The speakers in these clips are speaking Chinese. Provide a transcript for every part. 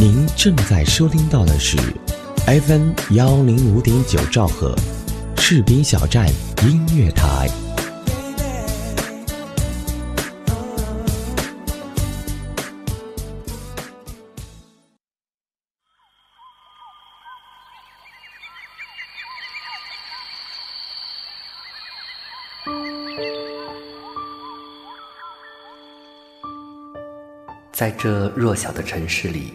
您正在收听到的是 FM 幺零五点九兆赫，士兵小站音乐台。在这弱小的城市里，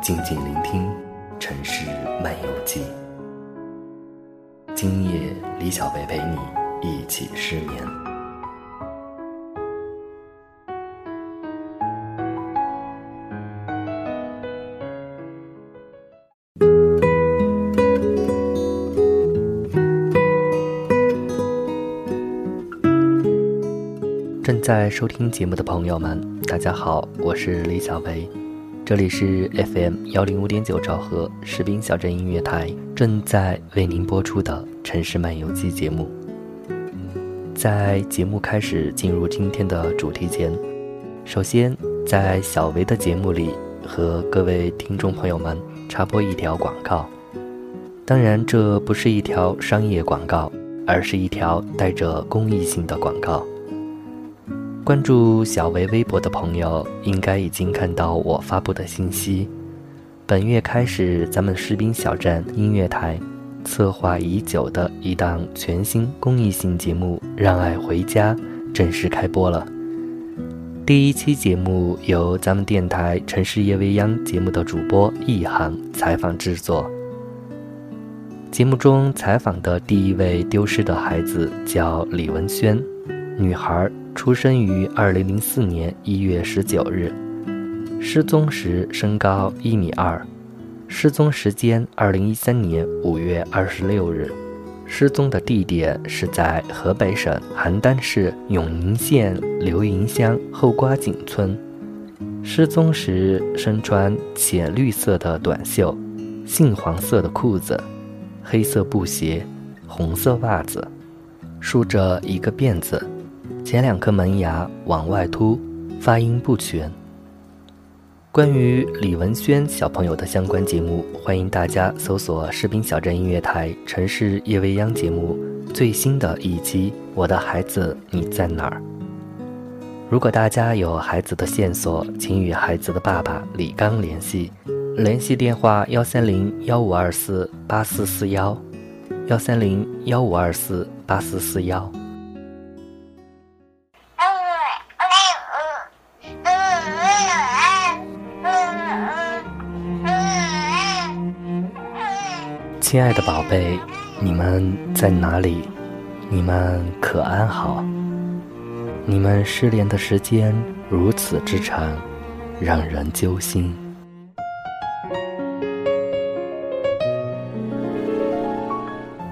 静静聆听《城市漫游记》。今夜，李小北陪你一起失眠。正在收听节目的朋友们，大家好，我是李小北。这里是 FM 幺零五点九兆赫士兵小镇音乐台，正在为您播出的《城市漫游记》节目。在节目开始进入今天的主题前，首先在小维的节目里和各位听众朋友们插播一条广告。当然，这不是一条商业广告，而是一条带着公益性的广告。关注小维微博的朋友，应该已经看到我发布的信息。本月开始，咱们士兵小站音乐台策划已久的一档全新公益性节目《让爱回家》正式开播了。第一期节目由咱们电台《城市夜未央》节目的主播易航采访制作。节目中采访的第一位丢失的孩子叫李文轩，女孩。出生于二零零四年一月十九日，失踪时身高一米二，失踪时间二零一三年五月二十六日，失踪的地点是在河北省邯郸市永宁县刘营乡后瓜井村，失踪时身穿浅绿色的短袖，杏黄色的裤子，黑色布鞋，红色袜子，梳着一个辫子。前两颗门牙往外凸，发音不全。关于李文轩小朋友的相关节目，欢迎大家搜索“士兵小镇音乐台城市夜未央”节目最新的一集《我的孩子你在哪儿》。如果大家有孩子的线索，请与孩子的爸爸李刚联系，联系电话：幺三零幺五二四八四四幺，幺三零幺五二四八四四幺。亲爱的宝贝，你们在哪里？你们可安好？你们失联的时间如此之长，让人揪心。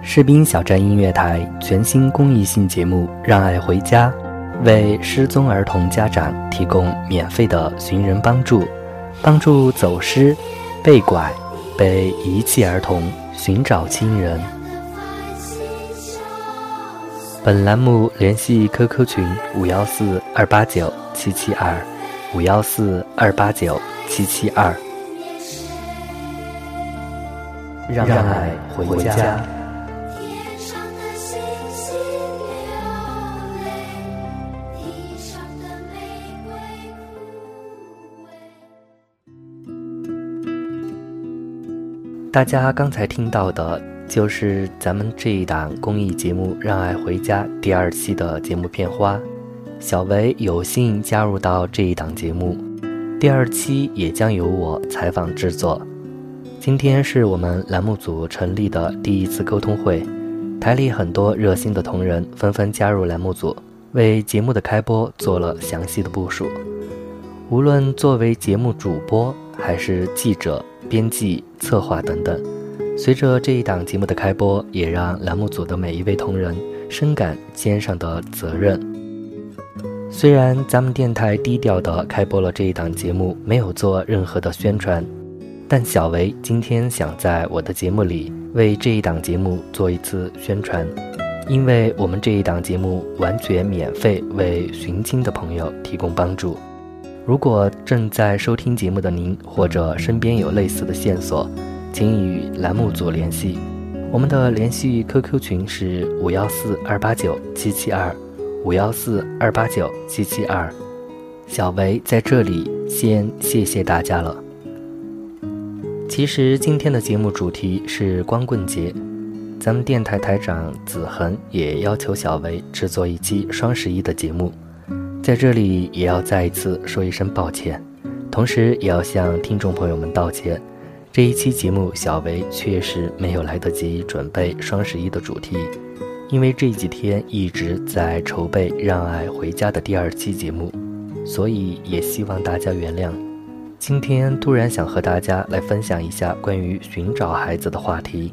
士兵小站音乐台全新公益性节目《让爱回家》，为失踪儿童家长提供免费的寻人帮助，帮助走失、被拐、被遗弃儿童。寻找亲人。本栏目联系 QQ 群五幺四二八九七七二五幺四二八九七七二，让爱回家。大家刚才听到的，就是咱们这一档公益节目《让爱回家》第二期的节目片花。小维有幸加入到这一档节目，第二期也将由我采访制作。今天是我们栏目组成立的第一次沟通会，台里很多热心的同仁纷纷加入栏目组，为节目的开播做了详细的部署。无论作为节目主播还是记者。编辑、策划等等。随着这一档节目的开播，也让栏目组的每一位同仁深感肩上的责任。虽然咱们电台低调的开播了这一档节目，没有做任何的宣传，但小维今天想在我的节目里为这一档节目做一次宣传，因为我们这一档节目完全免费为寻亲的朋友提供帮助。如果正在收听节目的您，或者身边有类似的线索，请与栏目组联系。我们的联系 QQ 群是五幺四二八九七七二五幺四二八九七七二。小维在这里先谢谢大家了。其实今天的节目主题是光棍节，咱们电台台长子恒也要求小维制作一期双十一的节目。在这里也要再一次说一声抱歉，同时也要向听众朋友们道歉。这一期节目，小维确实没有来得及准备双十一的主题，因为这几天一直在筹备《让爱回家》的第二期节目，所以也希望大家原谅。今天突然想和大家来分享一下关于寻找孩子的话题。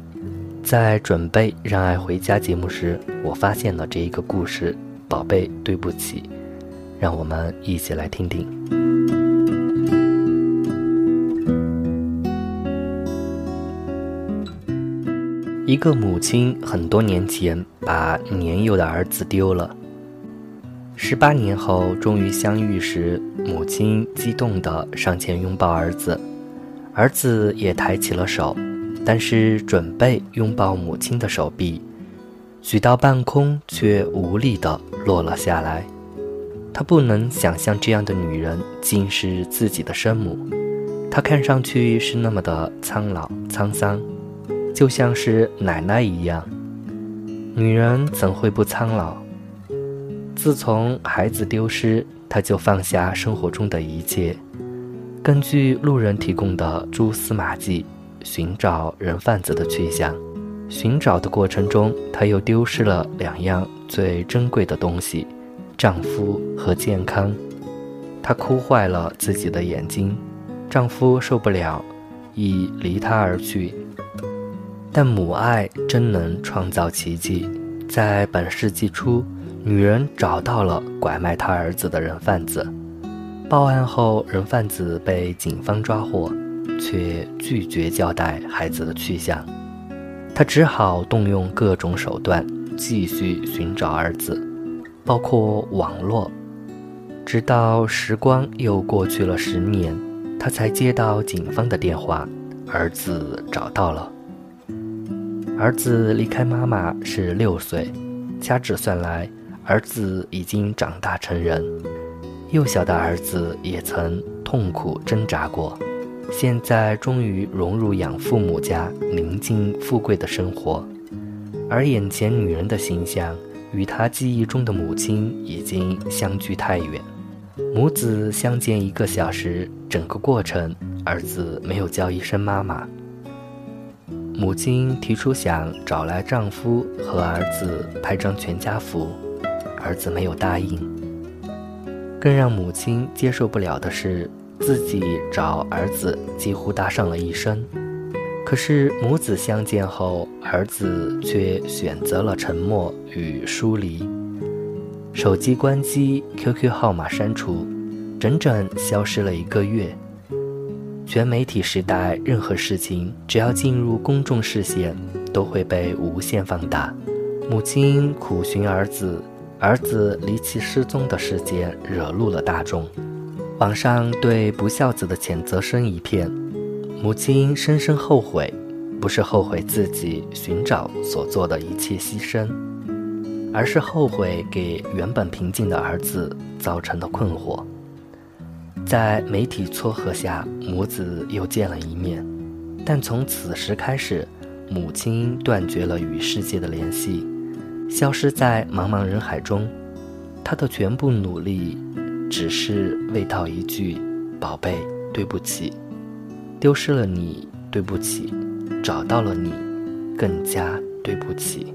在准备《让爱回家》节目时，我发现了这一个故事，宝贝，对不起。让我们一起来听听。一个母亲很多年前把年幼的儿子丢了，十八年后终于相遇时，母亲激动地上前拥抱儿子，儿子也抬起了手，但是准备拥抱母亲的手臂，举到半空却无力地落了下来。他不能想象这样的女人竟是自己的生母，她看上去是那么的苍老沧桑，就像是奶奶一样。女人怎会不苍老？自从孩子丢失，她就放下生活中的一切，根据路人提供的蛛丝马迹，寻找人贩子的去向。寻找的过程中，她又丢失了两样最珍贵的东西。丈夫和健康，她哭坏了自己的眼睛，丈夫受不了，已离她而去。但母爱真能创造奇迹，在本世纪初，女人找到了拐卖她儿子的人贩子。报案后，人贩子被警方抓获，却拒绝交代孩子的去向。她只好动用各种手段，继续寻找儿子。包括网络，直到时光又过去了十年，他才接到警方的电话，儿子找到了。儿子离开妈妈是六岁，掐指算来，儿子已经长大成人。幼小的儿子也曾痛苦挣扎过，现在终于融入养父母家宁静富贵的生活，而眼前女人的形象。与他记忆中的母亲已经相距太远，母子相见一个小时，整个过程儿子没有叫一声妈妈。母亲提出想找来丈夫和儿子拍张全家福，儿子没有答应。更让母亲接受不了的是，自己找儿子几乎搭上了一生。可是母子相见后，儿子却选择了沉默与疏离，手机关机，QQ 号码删除，整整消失了一个月。全媒体时代，任何事情只要进入公众视线，都会被无限放大。母亲苦寻儿子，儿子离奇失踪的事件惹怒了大众，网上对不孝子的谴责声一片。母亲深深后悔，不是后悔自己寻找所做的一切牺牲，而是后悔给原本平静的儿子造成的困惑。在媒体撮合下，母子又见了一面，但从此时开始，母亲断绝了与世界的联系，消失在茫茫人海中。她的全部努力，只是为道一句：“宝贝，对不起。”丢失了你，对不起；找到了你，更加对不起。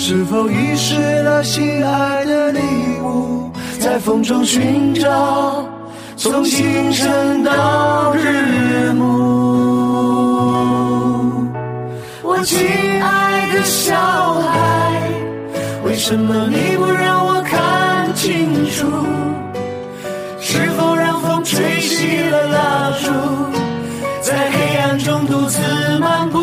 是否遗失了心爱的礼物，在风中寻找，从清晨到日暮。我亲爱的小孩，为什么你不让我看清楚？是否让风吹熄了蜡烛，在黑暗中独自漫步？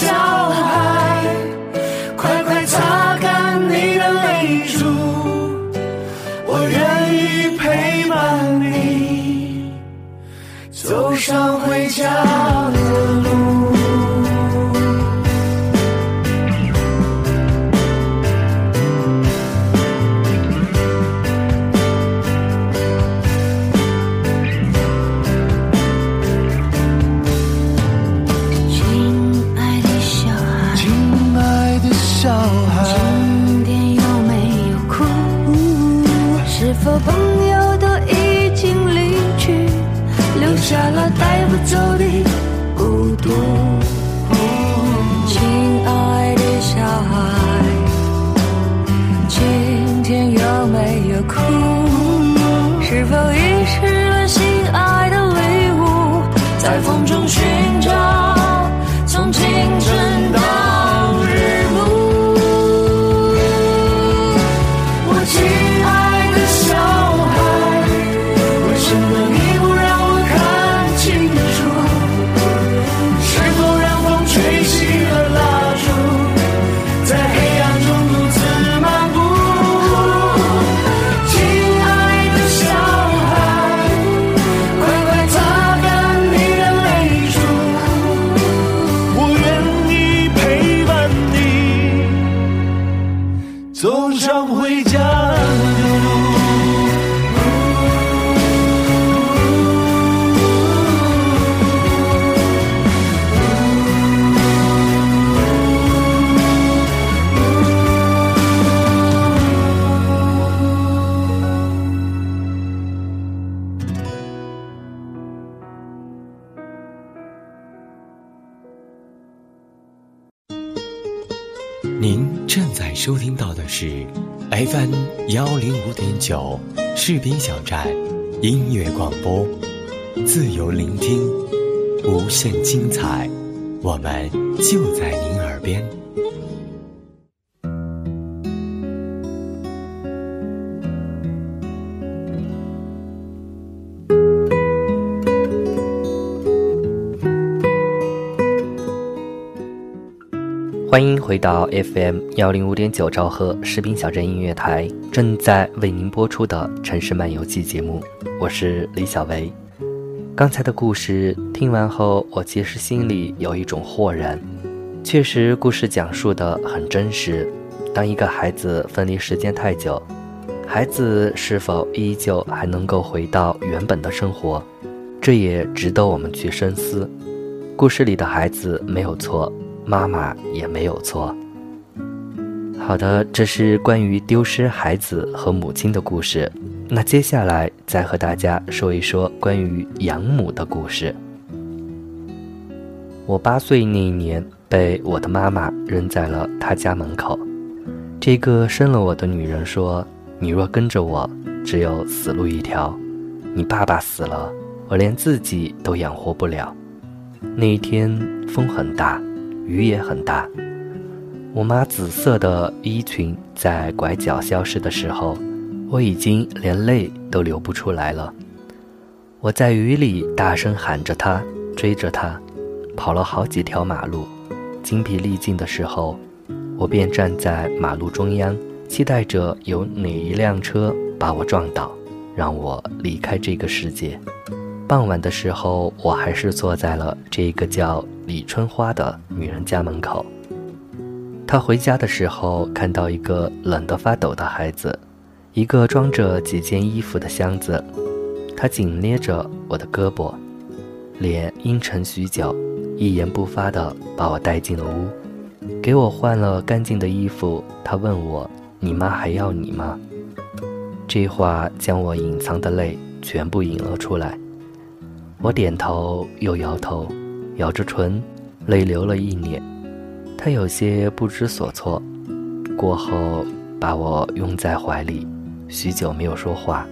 小孩，快快擦干你的泪珠，我愿意陪伴你走上回家的路。您正在收听到的是 FM 幺零五点九士兵小站音乐广播，自由聆听，无限精彩，我们就在您耳边。欢迎回到 FM 幺零五点九兆赫士兵小镇音乐台，正在为您播出的《城市漫游记》节目，我是李小维。刚才的故事听完后，我其实心里有一种豁然，确实故事讲述的很真实。当一个孩子分离时间太久，孩子是否依旧还能够回到原本的生活，这也值得我们去深思。故事里的孩子没有错。妈妈也没有错。好的，这是关于丢失孩子和母亲的故事。那接下来再和大家说一说关于养母的故事。我八岁那一年，被我的妈妈扔在了她家门口。这个生了我的女人说：“你若跟着我，只有死路一条。你爸爸死了，我连自己都养活不了。”那一天风很大。雨也很大，我妈紫色的衣裙在拐角消失的时候，我已经连泪都流不出来了。我在雨里大声喊着她，追着她，跑了好几条马路，精疲力尽的时候，我便站在马路中央，期待着有哪一辆车把我撞倒，让我离开这个世界。傍晚的时候，我还是坐在了这个叫李春花的女人家门口。她回家的时候，看到一个冷得发抖的孩子，一个装着几件衣服的箱子。她紧捏着我的胳膊，脸阴沉许久，一言不发地把我带进了屋，给我换了干净的衣服。她问我：“你妈还要你吗？”这话将我隐藏的泪全部引了出来。我点头又摇头，咬着唇，泪流了一脸。他有些不知所措，过后把我拥在怀里，许久没有说话。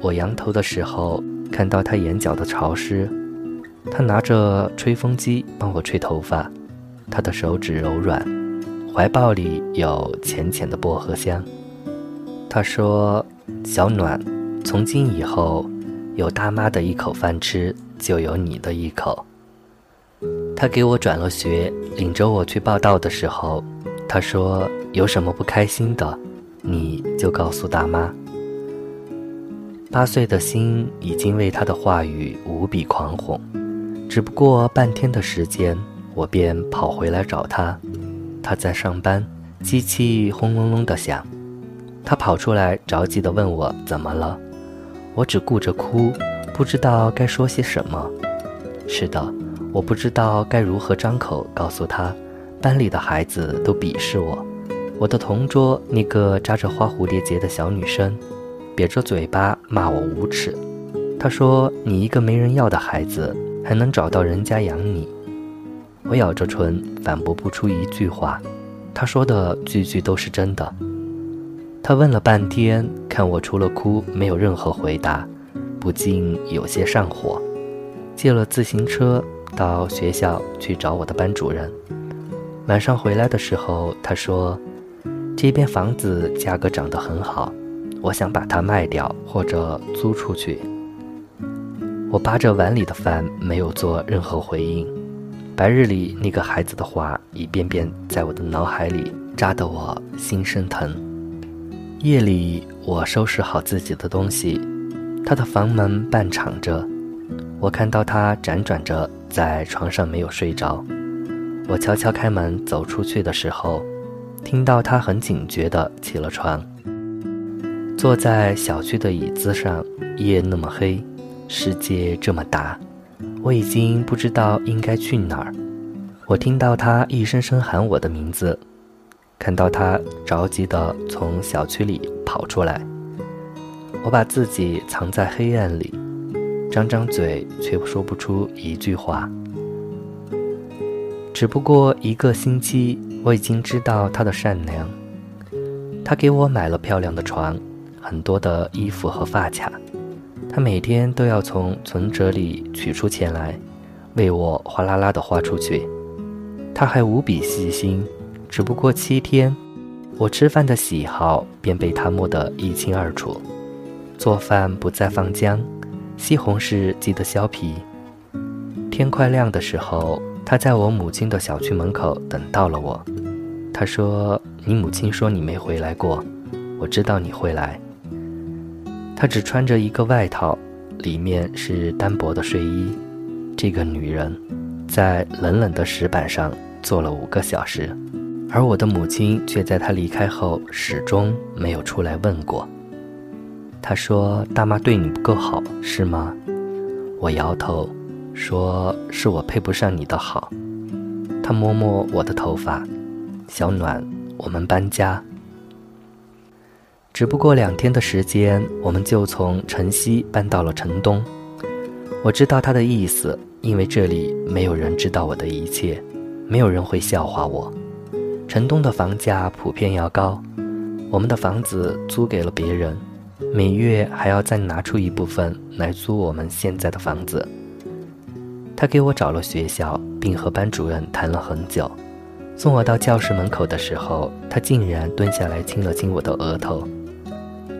我仰头的时候，看到他眼角的潮湿。他拿着吹风机帮我吹头发，他的手指柔软，怀抱里有浅浅的薄荷香。他说：“小暖，从今以后，有大妈的一口饭吃，就有你的一口。”他给我转了学，领着我去报道的时候，他说：“有什么不开心的，你就告诉大妈。”八岁的心已经为他的话语无比狂哄，只不过半天的时间，我便跑回来找他。他在上班，机器轰隆隆的响。他跑出来，着急的问我怎么了。我只顾着哭，不知道该说些什么。是的。我不知道该如何张口告诉他，班里的孩子都鄙视我。我的同桌那个扎着花蝴蝶结的小女生，瘪着嘴巴骂我无耻。她说：“你一个没人要的孩子，还能找到人家养你？”我咬着唇，反驳不出一句话。她说的句句都是真的。她问了半天，看我除了哭没有任何回答，不禁有些上火，借了自行车。到学校去找我的班主任。晚上回来的时候，他说：“这边房子价格涨得很好，我想把它卖掉或者租出去。”我扒着碗里的饭，没有做任何回应。白日里那个孩子的话，一遍遍在我的脑海里扎得我心生疼。夜里，我收拾好自己的东西，他的房门半敞着，我看到他辗转着。在床上没有睡着，我悄悄开门走出去的时候，听到他很警觉地起了床，坐在小区的椅子上。夜那么黑，世界这么大，我已经不知道应该去哪儿。我听到他一声声喊我的名字，看到他着急地从小区里跑出来，我把自己藏在黑暗里。张张嘴，却说不出一句话。只不过一个星期，我已经知道他的善良。他给我买了漂亮的床，很多的衣服和发卡。他每天都要从存折里取出钱来，为我哗啦啦的花出去。他还无比细心，只不过七天，我吃饭的喜好便被他摸得一清二楚。做饭不再放姜。西红柿记得削皮。天快亮的时候，他在我母亲的小区门口等到了我。他说：“你母亲说你没回来过，我知道你会来。”他只穿着一个外套，里面是单薄的睡衣。这个女人，在冷冷的石板上坐了五个小时，而我的母亲却在她离开后始终没有出来问过。他说：“大妈对你不够好，是吗？”我摇头，说：“是我配不上你的好。”他摸摸我的头发，小暖，我们搬家。只不过两天的时间，我们就从城西搬到了城东。我知道他的意思，因为这里没有人知道我的一切，没有人会笑话我。城东的房价普遍要高，我们的房子租给了别人。每月还要再拿出一部分来租我们现在的房子。他给我找了学校，并和班主任谈了很久。送我到教室门口的时候，他竟然蹲下来亲了亲我的额头。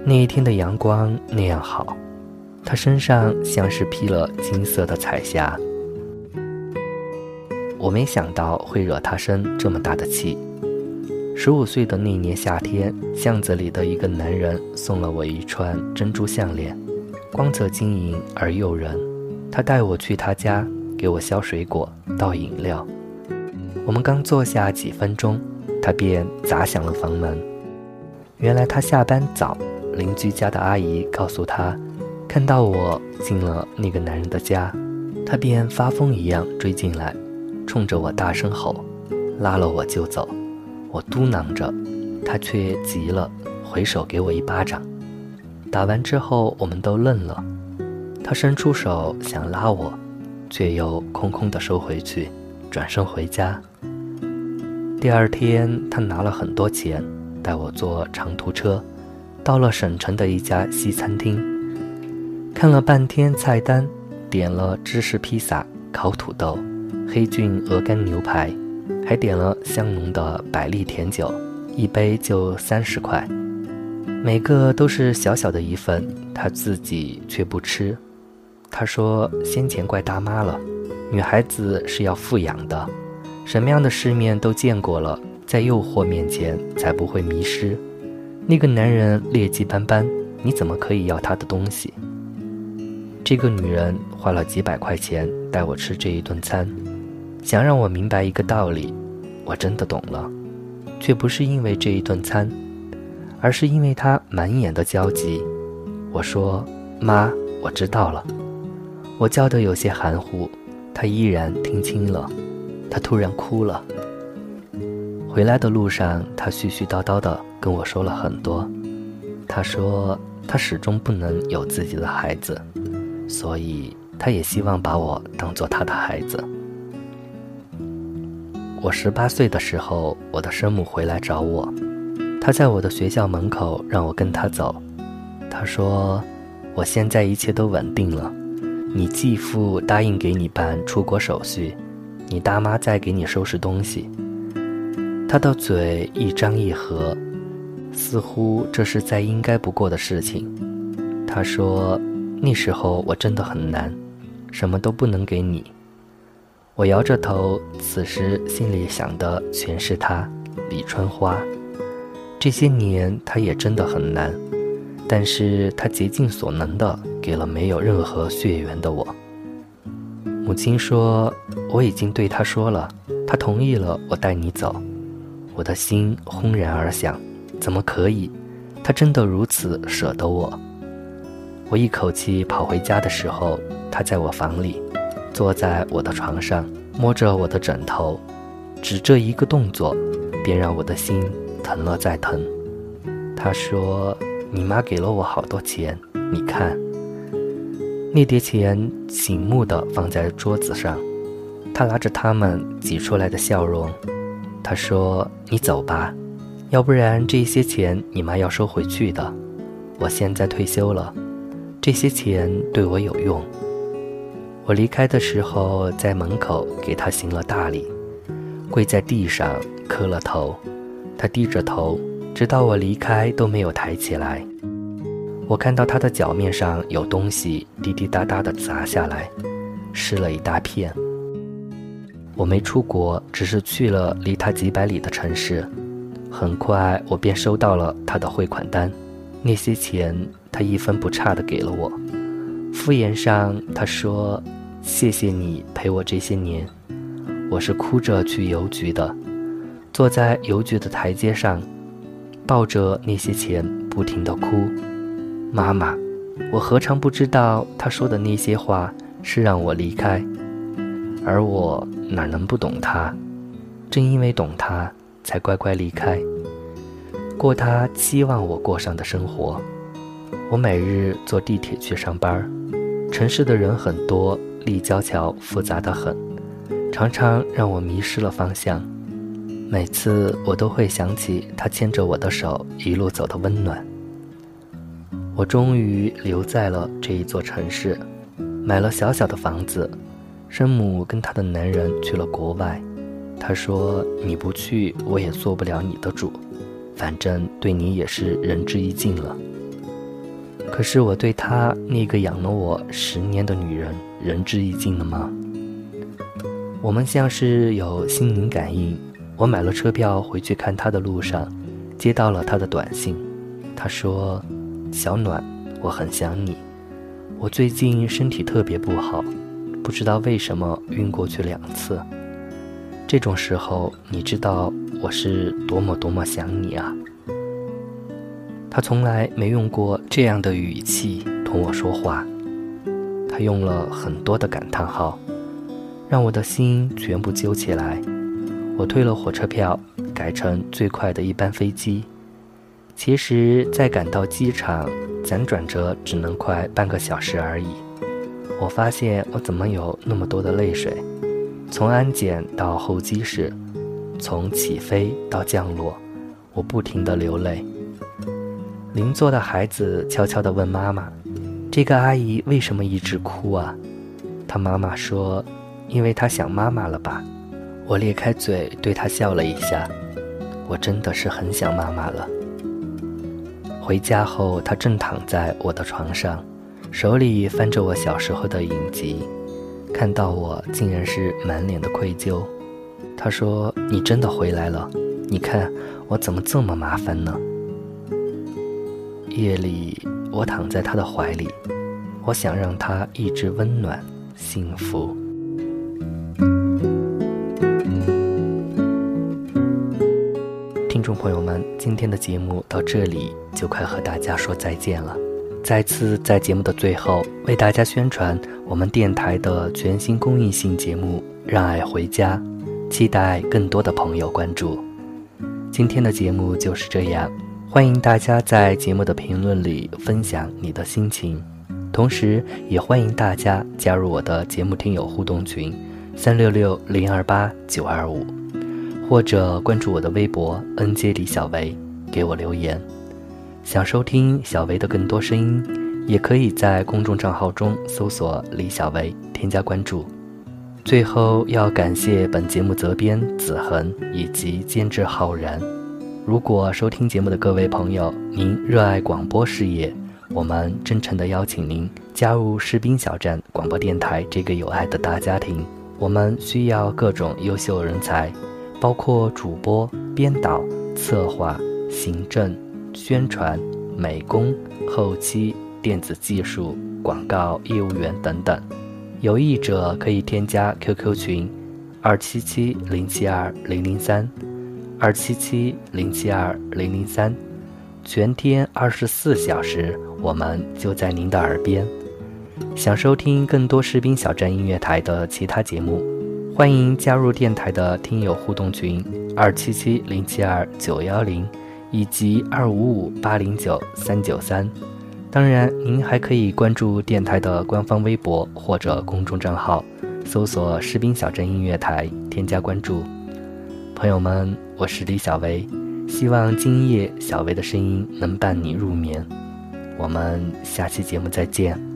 那一天的阳光那样好，他身上像是披了金色的彩霞。我没想到会惹他生这么大的气。十五岁的那年夏天，巷子里的一个男人送了我一串珍珠项链，光泽晶莹而诱人。他带我去他家，给我削水果、倒饮料。我们刚坐下几分钟，他便砸响了房门。原来他下班早，邻居家的阿姨告诉他，看到我进了那个男人的家，他便发疯一样追进来，冲着我大声吼，拉了我就走。我嘟囔着，他却急了，回手给我一巴掌。打完之后，我们都愣了。他伸出手想拉我，却又空空的收回去，转身回家。第二天，他拿了很多钱，带我坐长途车，到了省城的一家西餐厅。看了半天菜单，点了芝士披萨、烤土豆、黑菌鹅肝牛排。还点了香浓的百利甜酒，一杯就三十块，每个都是小小的一份，他自己却不吃。他说先前怪大妈了，女孩子是要富养的，什么样的世面都见过了，在诱惑面前才不会迷失。那个男人劣迹斑斑，你怎么可以要他的东西？这个女人花了几百块钱带我吃这一顿餐。想让我明白一个道理，我真的懂了，却不是因为这一顿餐，而是因为他满眼的焦急。我说：“妈，我知道了。”我叫得有些含糊，他依然听清了。他突然哭了。回来的路上，他絮絮叨叨地跟我说了很多。他说他始终不能有自己的孩子，所以他也希望把我当做他的孩子。我十八岁的时候，我的生母回来找我，她在我的学校门口让我跟她走。她说：“我现在一切都稳定了，你继父答应给你办出国手续，你大妈在给你收拾东西。”她的嘴一张一合，似乎这是再应该不过的事情。她说：“那时候我真的很难，什么都不能给你。”我摇着头，此时心里想的全是他，李春花。这些年，他也真的很难，但是他竭尽所能的给了没有任何血缘的我。母亲说，我已经对他说了，他同意了，我带你走。我的心轰然而响，怎么可以？他真的如此舍得我？我一口气跑回家的时候，他在我房里。坐在我的床上，摸着我的枕头，只这一个动作，便让我的心疼了再疼。他说：“你妈给了我好多钱，你看。”那叠钱醒目的放在桌子上，他拿着它们挤出来的笑容。他说：“你走吧，要不然这些钱你妈要收回去的。我现在退休了，这些钱对我有用。”我离开的时候，在门口给他行了大礼，跪在地上磕了头。他低着头，直到我离开都没有抬起来。我看到他的脚面上有东西滴滴答答地砸下来，湿了一大片。我没出国，只是去了离他几百里的城市。很快，我便收到了他的汇款单，那些钱他一分不差地给了我。敷衍上，他说。谢谢你陪我这些年，我是哭着去邮局的，坐在邮局的台阶上，抱着那些钱不停地哭。妈妈，我何尝不知道他说的那些话是让我离开，而我哪能不懂他？正因为懂他，才乖乖离开，过他期望我过上的生活。我每日坐地铁去上班，城市的人很多。立交桥复杂的很，常常让我迷失了方向。每次我都会想起他牵着我的手一路走的温暖。我终于留在了这一座城市，买了小小的房子。生母跟她的男人去了国外，她说：“你不去，我也做不了你的主，反正对你也是仁至义尽了。”可是我对她那个养了我十年的女人。仁至义尽了吗？我们像是有心灵感应，我买了车票回去看他的路上，接到了他的短信。他说：“小暖，我很想你。我最近身体特别不好，不知道为什么晕过去两次。这种时候，你知道我是多么多么想你啊。”他从来没用过这样的语气同我说话，他用了很多的感叹号，让我的心全部揪起来。我退了火车票，改成最快的一班飞机。其实，在赶到机场，辗转着只能快半个小时而已。我发现我怎么有那么多的泪水？从安检到候机室，从起飞到降落，我不停地流泪。邻座的孩子悄悄地问妈妈：“这个阿姨为什么一直哭啊？”她妈妈说：“因为她想妈妈了吧。”我咧开嘴对她笑了一下。我真的是很想妈妈了。回家后，她正躺在我的床上，手里翻着我小时候的影集，看到我竟然是满脸的愧疚。她说：“你真的回来了？你看我怎么这么麻烦呢？”夜里，我躺在他的怀里，我想让他一直温暖、幸福。听众朋友们，今天的节目到这里就快和大家说再见了。再次在节目的最后为大家宣传我们电台的全新公益性节目《让爱回家》，期待更多的朋友关注。今天的节目就是这样。欢迎大家在节目的评论里分享你的心情，同时也欢迎大家加入我的节目听友互动群三六六零二八九二五，或者关注我的微博 nj 李小维，给我留言。想收听小维的更多声音，也可以在公众账号中搜索李小维，添加关注。最后要感谢本节目责编子恒以及监制浩然。如果收听节目的各位朋友，您热爱广播事业，我们真诚地邀请您加入士兵小站广播电台这个有爱的大家庭。我们需要各种优秀人才，包括主播、编导、策划、行政、宣传、美工、后期、电子技术、广告业务员等等。有意者可以添加 QQ 群：二七七零七二零零三。二七七零七二零零三，全天二十四小时，我们就在您的耳边。想收听更多士兵小站音乐台的其他节目，欢迎加入电台的听友互动群二七七零七二九幺零以及二五五八零九三九三。当然，您还可以关注电台的官方微博或者公众账号，搜索“士兵小镇音乐台”，添加关注。朋友们，我是李小维，希望今夜小维的声音能伴你入眠。我们下期节目再见。